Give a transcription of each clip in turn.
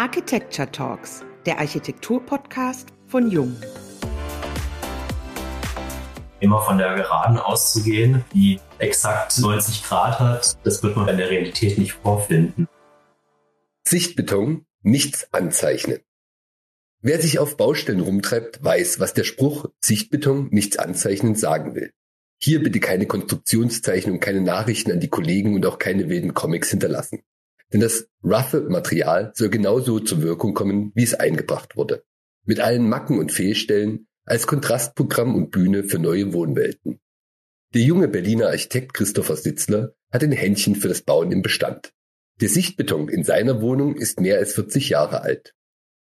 Architecture Talks, der Architektur-Podcast von Jung. Immer von der Geraden auszugehen, die exakt 90 Grad hat, das wird man in der Realität nicht vorfinden. Sichtbeton, nichts anzeichnen. Wer sich auf Baustellen rumtreibt, weiß, was der Spruch Sichtbeton, nichts anzeichnen sagen will. Hier bitte keine Konstruktionszeichnung, keine Nachrichten an die Kollegen und auch keine wilden Comics hinterlassen. Denn das roughe Material soll genauso zur Wirkung kommen, wie es eingebracht wurde. Mit allen Macken und Fehlstellen als Kontrastprogramm und Bühne für neue Wohnwelten. Der junge Berliner Architekt Christopher Sitzler hat ein Händchen für das Bauen im Bestand. Der Sichtbeton in seiner Wohnung ist mehr als 40 Jahre alt.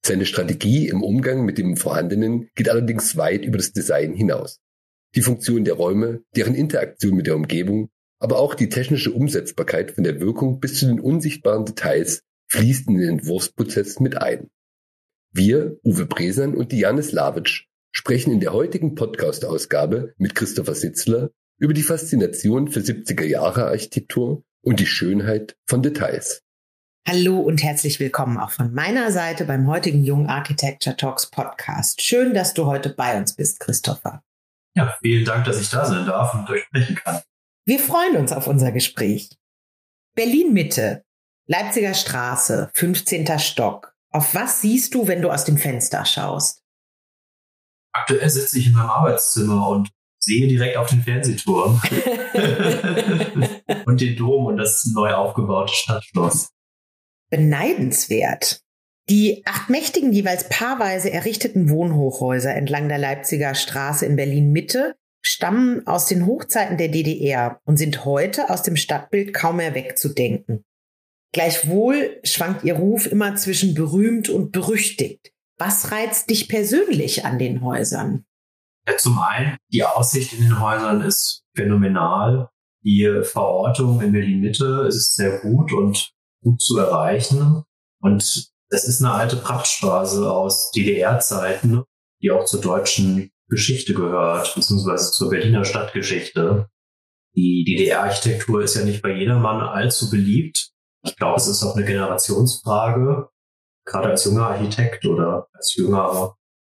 Seine Strategie im Umgang mit dem Vorhandenen geht allerdings weit über das Design hinaus. Die Funktion der Räume, deren Interaktion mit der Umgebung aber auch die technische Umsetzbarkeit von der Wirkung bis zu den unsichtbaren Details fließt in den Entwurfsprozess mit ein. Wir, Uwe Bresan und Diane Slavic, sprechen in der heutigen Podcast-Ausgabe mit Christopher Sitzler über die Faszination für 70er Jahre Architektur und die Schönheit von Details. Hallo und herzlich willkommen auch von meiner Seite beim heutigen Young Architecture Talks Podcast. Schön, dass du heute bei uns bist, Christopher. Ja, vielen Dank, dass ich da sein darf und euch sprechen kann. Wir freuen uns auf unser Gespräch. Berlin Mitte, Leipziger Straße, 15. Stock. Auf was siehst du, wenn du aus dem Fenster schaust? Aktuell sitze ich in meinem Arbeitszimmer und sehe direkt auf den Fernsehturm und den Dom und das neu aufgebaute Stadtschloss. Beneidenswert. Die acht mächtigen, jeweils paarweise errichteten Wohnhochhäuser entlang der Leipziger Straße in Berlin Mitte stammen aus den Hochzeiten der DDR und sind heute aus dem Stadtbild kaum mehr wegzudenken. Gleichwohl schwankt ihr Ruf immer zwischen berühmt und berüchtigt. Was reizt dich persönlich an den Häusern? Ja, zum einen, die Aussicht in den Häusern ist phänomenal. Die Verortung in Berlin Mitte ist sehr gut und gut zu erreichen. Und das ist eine alte Prachtstraße aus DDR-Zeiten, die auch zur deutschen Geschichte gehört, beziehungsweise zur Berliner Stadtgeschichte. Die DDR-Architektur ist ja nicht bei jedermann allzu beliebt. Ich glaube, es ist auch eine Generationsfrage. Gerade als junger Architekt oder als Jüngerer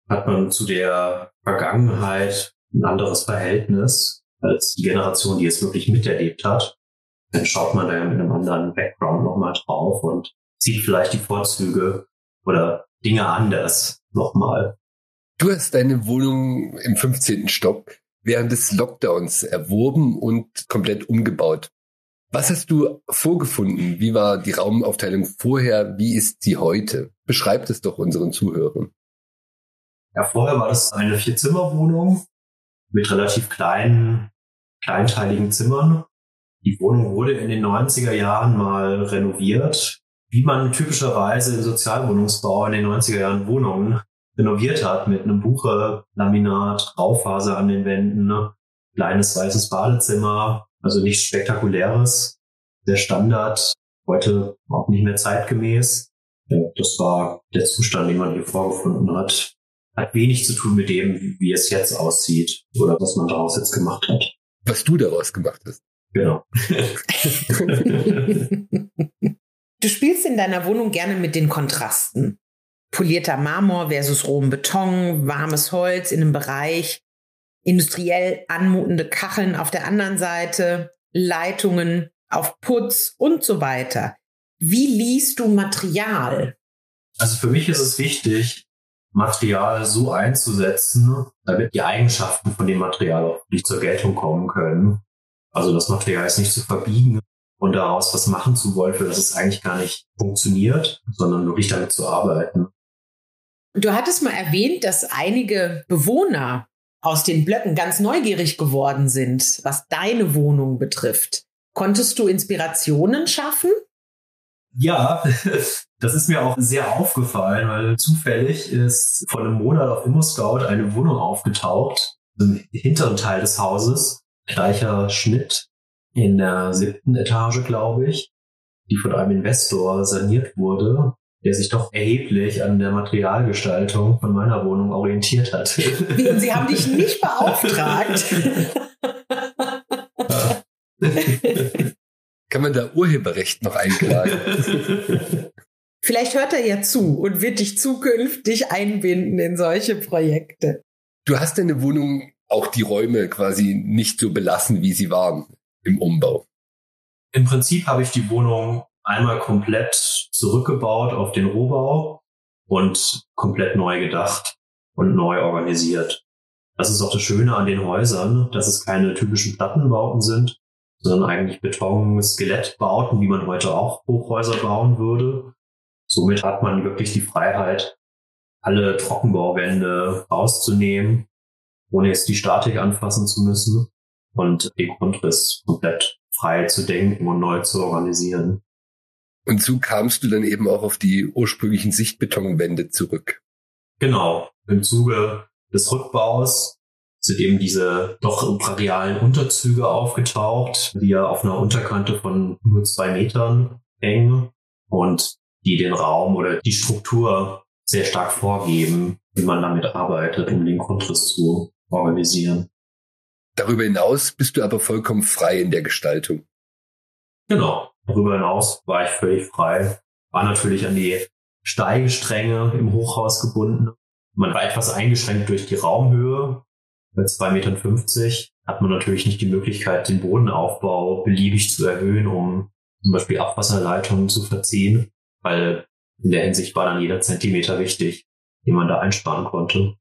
hat man zu der Vergangenheit ein anderes Verhältnis als die Generation, die es wirklich miterlebt hat. Dann schaut man da mit einem anderen Background nochmal drauf und sieht vielleicht die Vorzüge oder Dinge anders nochmal. Du hast deine Wohnung im 15. Stock während des Lockdowns erworben und komplett umgebaut. Was hast du vorgefunden? Wie war die Raumaufteilung vorher? Wie ist sie heute? Beschreib es doch unseren Zuhörern. Ja, vorher war das eine Vierzimmerwohnung mit relativ kleinen, kleinteiligen Zimmern. Die Wohnung wurde in den 90er Jahren mal renoviert, wie man typischerweise im Sozialwohnungsbau in den 90er Jahren Wohnungen renoviert hat mit einem Buche-Laminat, Graufaser an den Wänden, ne? kleines weißes Badezimmer, also nichts Spektakuläres, sehr Standard, heute auch nicht mehr zeitgemäß. Ja, das war der Zustand, den man hier vorgefunden hat. Hat wenig zu tun mit dem, wie es jetzt aussieht oder was man daraus jetzt gemacht hat. Was du daraus gemacht hast. Genau. du spielst in deiner Wohnung gerne mit den Kontrasten polierter Marmor versus rohem Beton, warmes Holz in einem Bereich, industriell anmutende Kacheln auf der anderen Seite, Leitungen auf Putz und so weiter. Wie liest du Material? Also für mich ist es wichtig, Material so einzusetzen, damit die Eigenschaften von dem Material auch nicht zur Geltung kommen können. Also das Material ist nicht zu verbiegen und daraus was machen zu wollen, für das es eigentlich gar nicht funktioniert, sondern wirklich damit zu arbeiten. Du hattest mal erwähnt, dass einige Bewohner aus den Blöcken ganz neugierig geworden sind, was deine Wohnung betrifft. Konntest du Inspirationen schaffen? Ja, das ist mir auch sehr aufgefallen, weil zufällig ist vor einem Monat auf ImmoScout eine Wohnung aufgetaucht, im hinteren Teil des Hauses, gleicher Schnitt in der siebten Etage, glaube ich, die von einem Investor saniert wurde der sich doch erheblich an der Materialgestaltung von meiner Wohnung orientiert hat. Sie haben dich nicht beauftragt. Kann man da Urheberrecht noch einklagen? Vielleicht hört er ja zu und wird dich zukünftig einbinden in solche Projekte. Du hast deine Wohnung auch die Räume quasi nicht so belassen, wie sie waren im Umbau. Im Prinzip habe ich die Wohnung einmal komplett zurückgebaut auf den Rohbau und komplett neu gedacht und neu organisiert. Das ist auch das Schöne an den Häusern, dass es keine typischen Plattenbauten sind, sondern eigentlich Beton-Skelettbauten, wie man heute auch Hochhäuser bauen würde. Somit hat man wirklich die Freiheit, alle Trockenbauwände rauszunehmen, ohne jetzt die Statik anfassen zu müssen und den Grundriss komplett frei zu denken und neu zu organisieren. Und so kamst du dann eben auch auf die ursprünglichen Sichtbetonwände zurück. Genau. Im Zuge des Rückbaus sind eben diese doch brachialen Unterzüge aufgetaucht, die ja auf einer Unterkante von nur zwei Metern hängen und die den Raum oder die Struktur sehr stark vorgeben, wie man damit arbeitet, um den Grundriss zu organisieren. Darüber hinaus bist du aber vollkommen frei in der Gestaltung. Genau. Darüber hinaus war ich völlig frei. War natürlich an die Steigestränge im Hochhaus gebunden. Man war etwas eingeschränkt durch die Raumhöhe. Bei 2,50 Meter hat man natürlich nicht die Möglichkeit, den Bodenaufbau beliebig zu erhöhen, um zum Beispiel Abwasserleitungen zu verziehen, weil in der Hinsicht war dann jeder Zentimeter wichtig, den man da einsparen konnte.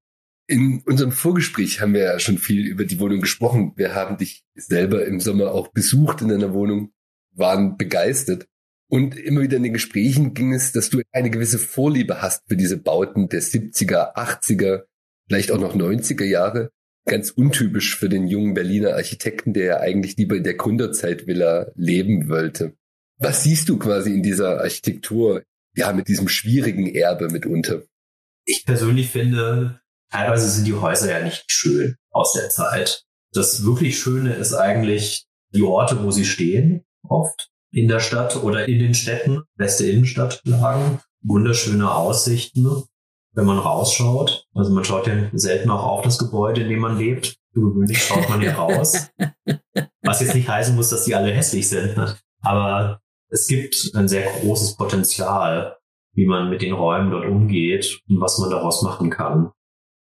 In unserem Vorgespräch haben wir ja schon viel über die Wohnung gesprochen. Wir haben dich selber im Sommer auch besucht in deiner Wohnung, waren begeistert. Und immer wieder in den Gesprächen ging es, dass du eine gewisse Vorliebe hast für diese Bauten der 70er, 80er, vielleicht auch noch 90er Jahre. Ganz untypisch für den jungen Berliner Architekten, der ja eigentlich lieber in der Gründerzeitvilla leben wollte. Was siehst du quasi in dieser Architektur? Ja, mit diesem schwierigen Erbe mitunter. Ich persönlich finde, teilweise sind die Häuser ja nicht schön aus der Zeit. Das wirklich Schöne ist eigentlich die Orte, wo sie stehen, oft in der Stadt oder in den Städten, beste Innenstadtlagen, wunderschöne Aussichten, wenn man rausschaut. Also man schaut ja selten auch auf das Gebäude, in dem man lebt. Gewöhnlich schaut man ja raus. Was jetzt nicht heißen muss, dass die alle hässlich sind. Ne? Aber es gibt ein sehr großes Potenzial, wie man mit den Räumen dort umgeht und was man daraus machen kann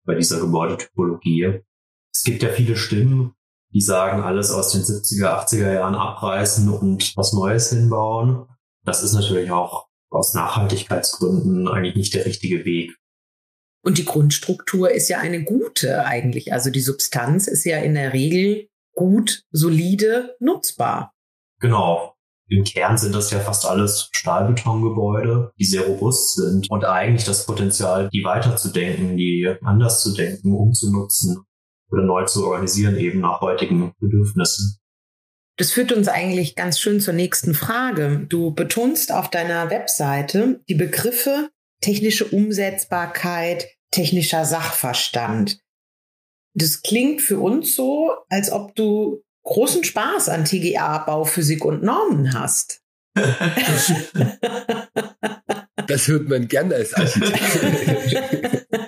bei dieser Gebäudetypologie. Es gibt ja viele Stimmen, die sagen, alles aus den 70er, 80er Jahren abreißen und was Neues hinbauen. Das ist natürlich auch aus Nachhaltigkeitsgründen eigentlich nicht der richtige Weg. Und die Grundstruktur ist ja eine gute eigentlich. Also die Substanz ist ja in der Regel gut, solide, nutzbar. Genau. Im Kern sind das ja fast alles Stahlbetongebäude, die sehr robust sind und eigentlich das Potenzial, die weiterzudenken, die anders zu denken, umzunutzen oder neu zu organisieren, eben nach heutigen Bedürfnissen. Das führt uns eigentlich ganz schön zur nächsten Frage. Du betonst auf deiner Webseite die Begriffe technische Umsetzbarkeit, technischer Sachverstand. Das klingt für uns so, als ob du großen Spaß an TGA, Bauphysik und Normen hast. Das hört man gerne als Architekt.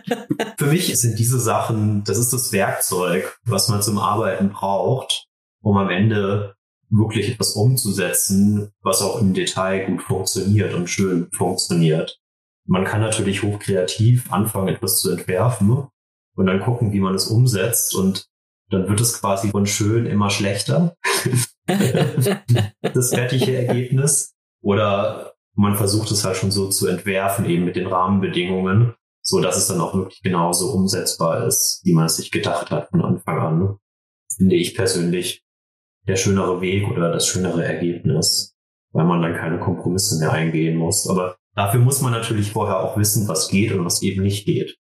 Für mich sind diese Sachen, das ist das Werkzeug, was man zum Arbeiten braucht, um am Ende wirklich etwas umzusetzen, was auch im Detail gut funktioniert und schön funktioniert. Man kann natürlich hochkreativ anfangen, etwas zu entwerfen und dann gucken, wie man es umsetzt und dann wird es quasi von schön immer schlechter. das fertige Ergebnis. Oder man versucht es halt schon so zu entwerfen, eben mit den Rahmenbedingungen, so dass es dann auch wirklich genauso umsetzbar ist, wie man es sich gedacht hat von Anfang an. Finde ich persönlich der schönere Weg oder das schönere Ergebnis, weil man dann keine Kompromisse mehr eingehen muss. Aber dafür muss man natürlich vorher auch wissen, was geht und was eben nicht geht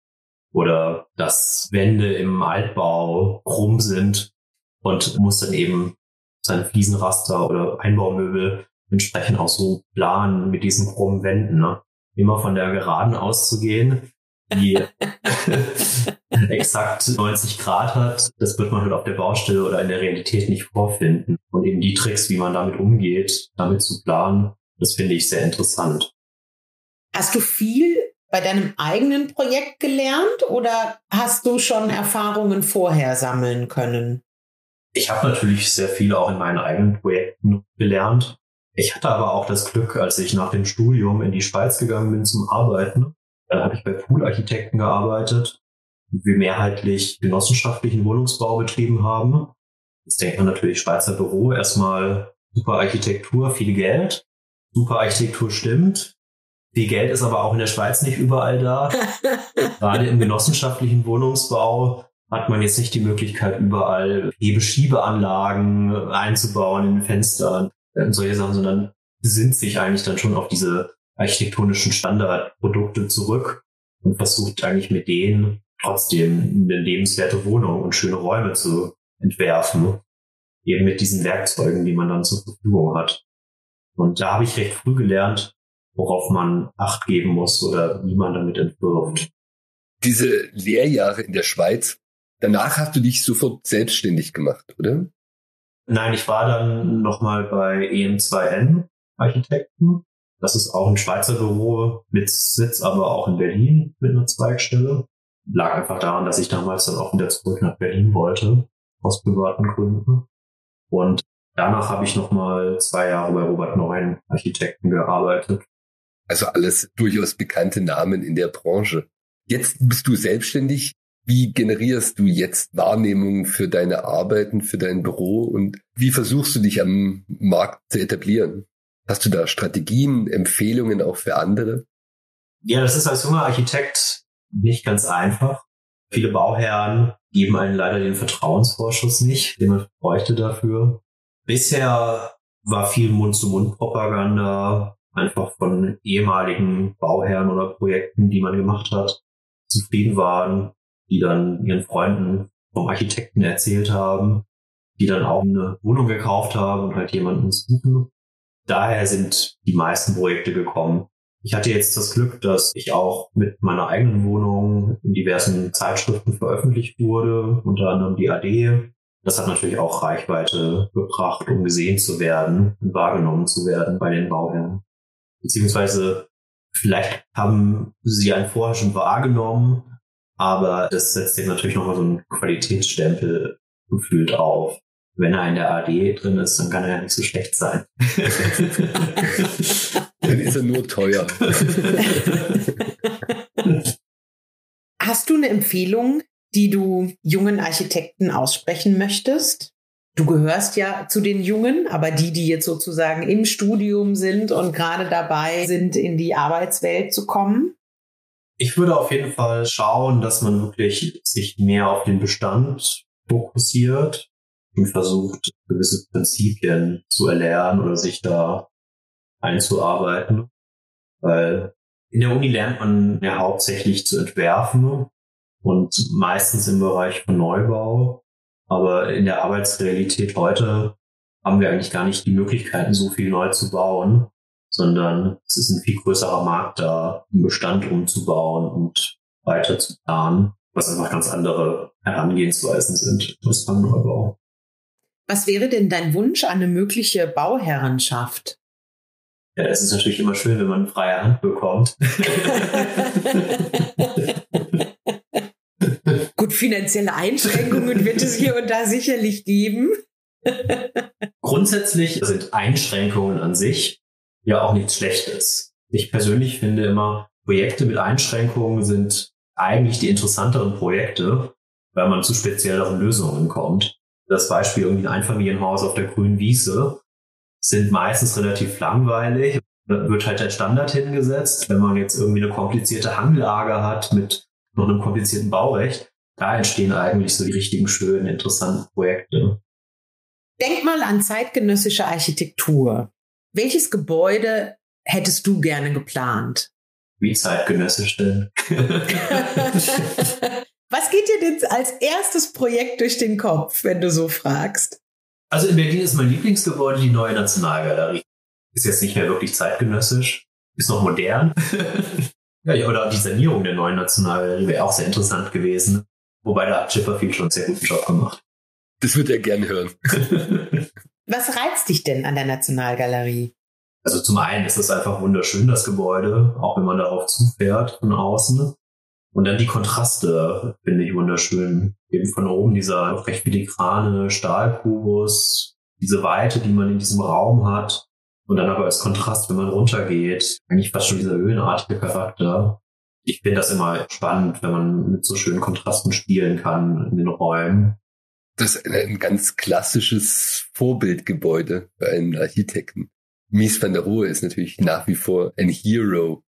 oder dass Wände im Altbau krumm sind und muss dann eben seine Fliesenraster oder Einbaumöbel entsprechend auch so planen mit diesen krummen Wänden. Ne? Immer von der Geraden auszugehen, die exakt 90 Grad hat, das wird man halt auf der Baustelle oder in der Realität nicht vorfinden. Und eben die Tricks, wie man damit umgeht, damit zu planen, das finde ich sehr interessant. Hast du viel bei deinem eigenen Projekt gelernt oder hast du schon Erfahrungen vorher sammeln können? Ich habe natürlich sehr viel auch in meinen eigenen Projekten gelernt. Ich hatte aber auch das Glück, als ich nach dem Studium in die Schweiz gegangen bin zum Arbeiten, da habe ich bei Poolarchitekten gearbeitet, wir mehrheitlich genossenschaftlichen Wohnungsbau betrieben haben. Jetzt denkt man natürlich Schweizer Büro, erstmal super Architektur, viel Geld. Super Architektur stimmt. Viel Geld ist aber auch in der Schweiz nicht überall da. Gerade im genossenschaftlichen Wohnungsbau hat man jetzt nicht die Möglichkeit, überall Hebeschiebeanlagen einzubauen in den Fenstern und solche Sachen, sondern besinnt sich eigentlich dann schon auf diese architektonischen Standardprodukte zurück und versucht eigentlich mit denen trotzdem eine lebenswerte Wohnung und schöne Räume zu entwerfen. Eben mit diesen Werkzeugen, die man dann zur Verfügung hat. Und da habe ich recht früh gelernt, worauf man Acht geben muss oder wie man damit entwirft. Diese Lehrjahre in der Schweiz, danach hast du dich sofort selbstständig gemacht, oder? Nein, ich war dann nochmal bei EM2N Architekten. Das ist auch ein Schweizer Büro mit Sitz aber auch in Berlin mit einer Zweigstelle. Lag einfach daran, dass ich damals dann auch wieder zurück nach Berlin wollte, aus privaten Gründen. Und danach habe ich nochmal zwei Jahre bei Robert Neuen Architekten gearbeitet. Also alles durchaus bekannte Namen in der Branche. Jetzt bist du selbstständig. Wie generierst du jetzt Wahrnehmungen für deine Arbeiten, für dein Büro und wie versuchst du dich am Markt zu etablieren? Hast du da Strategien, Empfehlungen auch für andere? Ja, das ist als junger Architekt nicht ganz einfach. Viele Bauherren geben einen leider den Vertrauensvorschuss nicht, den man bräuchte dafür. Bisher war viel Mund-zu-Mund-Propaganda, einfach von ehemaligen Bauherren oder Projekten, die man gemacht hat, zufrieden waren, die dann ihren Freunden vom Architekten erzählt haben, die dann auch eine Wohnung gekauft haben und halt jemanden suchen. Daher sind die meisten Projekte gekommen. Ich hatte jetzt das Glück, dass ich auch mit meiner eigenen Wohnung in diversen Zeitschriften veröffentlicht wurde, unter anderem die AD. Das hat natürlich auch Reichweite gebracht, um gesehen zu werden und wahrgenommen zu werden bei den Bauherren. Beziehungsweise vielleicht haben sie einen vorher schon wahrgenommen, aber das setzt dem natürlich nochmal so einen Qualitätsstempel gefühlt auf. Wenn er in der AD drin ist, dann kann er ja nicht so schlecht sein. dann ist er nur teuer. Hast du eine Empfehlung, die du jungen Architekten aussprechen möchtest? Du gehörst ja zu den Jungen, aber die, die jetzt sozusagen im Studium sind und gerade dabei sind, in die Arbeitswelt zu kommen? Ich würde auf jeden Fall schauen, dass man wirklich sich mehr auf den Bestand fokussiert versucht, gewisse Prinzipien zu erlernen oder sich da einzuarbeiten. Weil in der Uni lernt man ja hauptsächlich zu entwerfen und meistens im Bereich von Neubau. Aber in der Arbeitsrealität heute haben wir eigentlich gar nicht die Möglichkeiten, so viel neu zu bauen sondern es ist ein viel größerer Markt da, einen Bestand umzubauen und weiter zu planen, was einfach ganz andere Herangehensweisen sind als beim Neubau. Was wäre denn dein Wunsch an eine mögliche Bauherrenschaft? Ja, es ist natürlich immer schön, wenn man freie Hand bekommt. Gut, finanzielle Einschränkungen wird es hier und da sicherlich geben. Grundsätzlich sind Einschränkungen an sich ja auch nichts Schlechtes. Ich persönlich finde immer, Projekte mit Einschränkungen sind eigentlich die interessanteren Projekte, weil man zu spezielleren Lösungen kommt. Das Beispiel irgendwie ein Einfamilienhaus auf der grünen Wiese sind meistens relativ langweilig. Da wird halt der Standard hingesetzt. Wenn man jetzt irgendwie eine komplizierte Hanglage hat mit noch einem komplizierten Baurecht, da entstehen eigentlich so die richtigen schönen, interessanten Projekte. Denk mal an zeitgenössische Architektur. Welches Gebäude hättest du gerne geplant? Wie zeitgenössisch denn? Was geht dir denn als erstes Projekt durch den Kopf, wenn du so fragst? Also in Berlin ist mein Lieblingsgebäude die neue Nationalgalerie. Ist jetzt nicht mehr wirklich zeitgenössisch, ist noch modern. ja, oder die Sanierung der neuen Nationalgalerie wäre auch sehr interessant gewesen. Wobei da hat Chipperfield schon einen sehr guten Job gemacht. Das würde er gern hören. Was reizt dich denn an der Nationalgalerie? Also zum einen ist es einfach wunderschön, das Gebäude, auch wenn man darauf zufährt von außen. Und dann die Kontraste finde ich wunderschön. Eben von oben dieser recht filigrane Stahlkubus, diese Weite, die man in diesem Raum hat. Und dann aber als Kontrast, wenn man runtergeht, eigentlich fast schon dieser höhenartige Charakter. Ich finde das immer spannend, wenn man mit so schönen Kontrasten spielen kann in den Räumen. Das ist ein ganz klassisches Vorbildgebäude für einen Architekten. Mies van der Rohe ist natürlich nach wie vor ein Hero.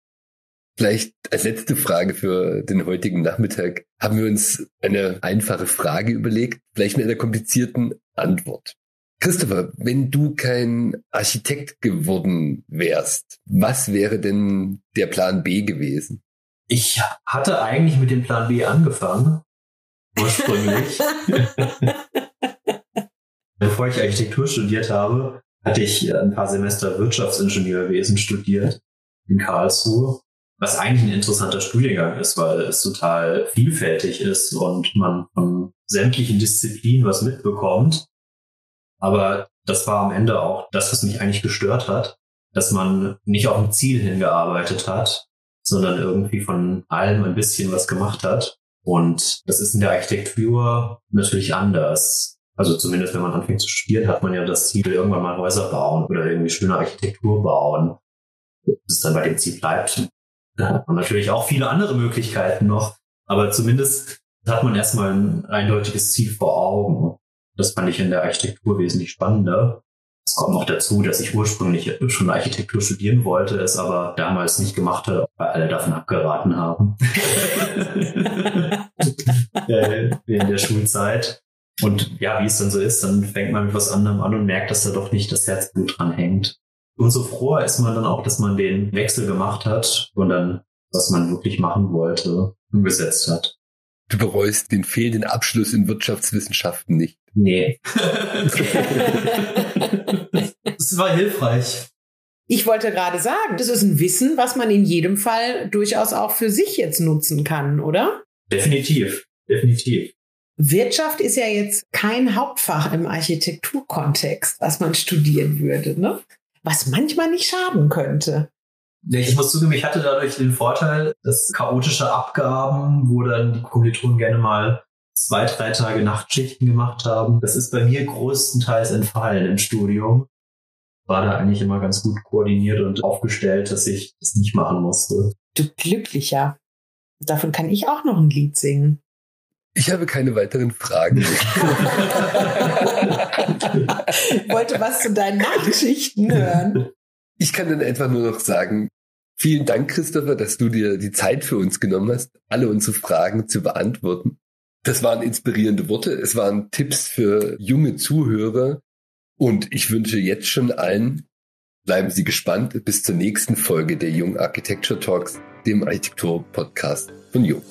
Vielleicht als letzte Frage für den heutigen Nachmittag haben wir uns eine einfache Frage überlegt, vielleicht mit einer komplizierten Antwort. Christopher, wenn du kein Architekt geworden wärst, was wäre denn der Plan B gewesen? Ich hatte eigentlich mit dem Plan B angefangen, ursprünglich. Bevor ich Architektur studiert habe, hatte ich ein paar Semester Wirtschaftsingenieurwesen studiert in Karlsruhe, was eigentlich ein interessanter Studiengang ist, weil es total vielfältig ist und man von sämtlichen Disziplinen was mitbekommt. Aber das war am Ende auch das, was mich eigentlich gestört hat, dass man nicht auf ein Ziel hingearbeitet hat, sondern irgendwie von allem ein bisschen was gemacht hat. Und das ist in der Architektur natürlich anders. Also zumindest wenn man anfängt zu studieren, hat man ja das Ziel, irgendwann mal Häuser bauen oder irgendwie schöne Architektur bauen. Bis dann bei dem Ziel bleibt. Da hat man natürlich auch viele andere Möglichkeiten noch. Aber zumindest hat man erstmal ein eindeutiges Ziel vor Augen. Das fand ich in der Architektur wesentlich spannender. Es kommt noch dazu, dass ich ursprünglich schon Architektur studieren wollte, es aber damals nicht gemacht habe, weil alle davon abgeraten haben. Äh, in der Schulzeit. Und ja, wie es dann so ist, dann fängt man mit was anderem an und merkt, dass da doch nicht das Herzblut dran hängt. Umso froher ist man dann auch, dass man den Wechsel gemacht hat und dann, was man wirklich machen wollte, umgesetzt hat. Du bereust den fehlenden Abschluss in Wirtschaftswissenschaften nicht. Nee. das war hilfreich. Ich wollte gerade sagen, das ist ein Wissen, was man in jedem Fall durchaus auch für sich jetzt nutzen kann, oder? Definitiv, definitiv. Wirtschaft ist ja jetzt kein Hauptfach im Architekturkontext, was man studieren würde, ne? Was manchmal nicht schaden könnte. Ich muss zugeben, ich hatte dadurch den Vorteil, dass chaotische Abgaben, wo dann die Kommilitonen gerne mal zwei, drei Tage Nachtschichten gemacht haben, das ist bei mir größtenteils entfallen im Studium. War da eigentlich immer ganz gut koordiniert und aufgestellt, dass ich das nicht machen musste. Du Glücklicher. Davon kann ich auch noch ein Lied singen. Ich habe keine weiteren Fragen. ich wollte was zu deinen Nachtschichten hören. Ich kann dann einfach nur noch sagen, vielen Dank, Christopher, dass du dir die Zeit für uns genommen hast, alle unsere Fragen zu beantworten. Das waren inspirierende Worte, es waren Tipps für junge Zuhörer und ich wünsche jetzt schon allen, bleiben Sie gespannt bis zur nächsten Folge der Jung Architecture Talks, dem Architektur-Podcast von Jung.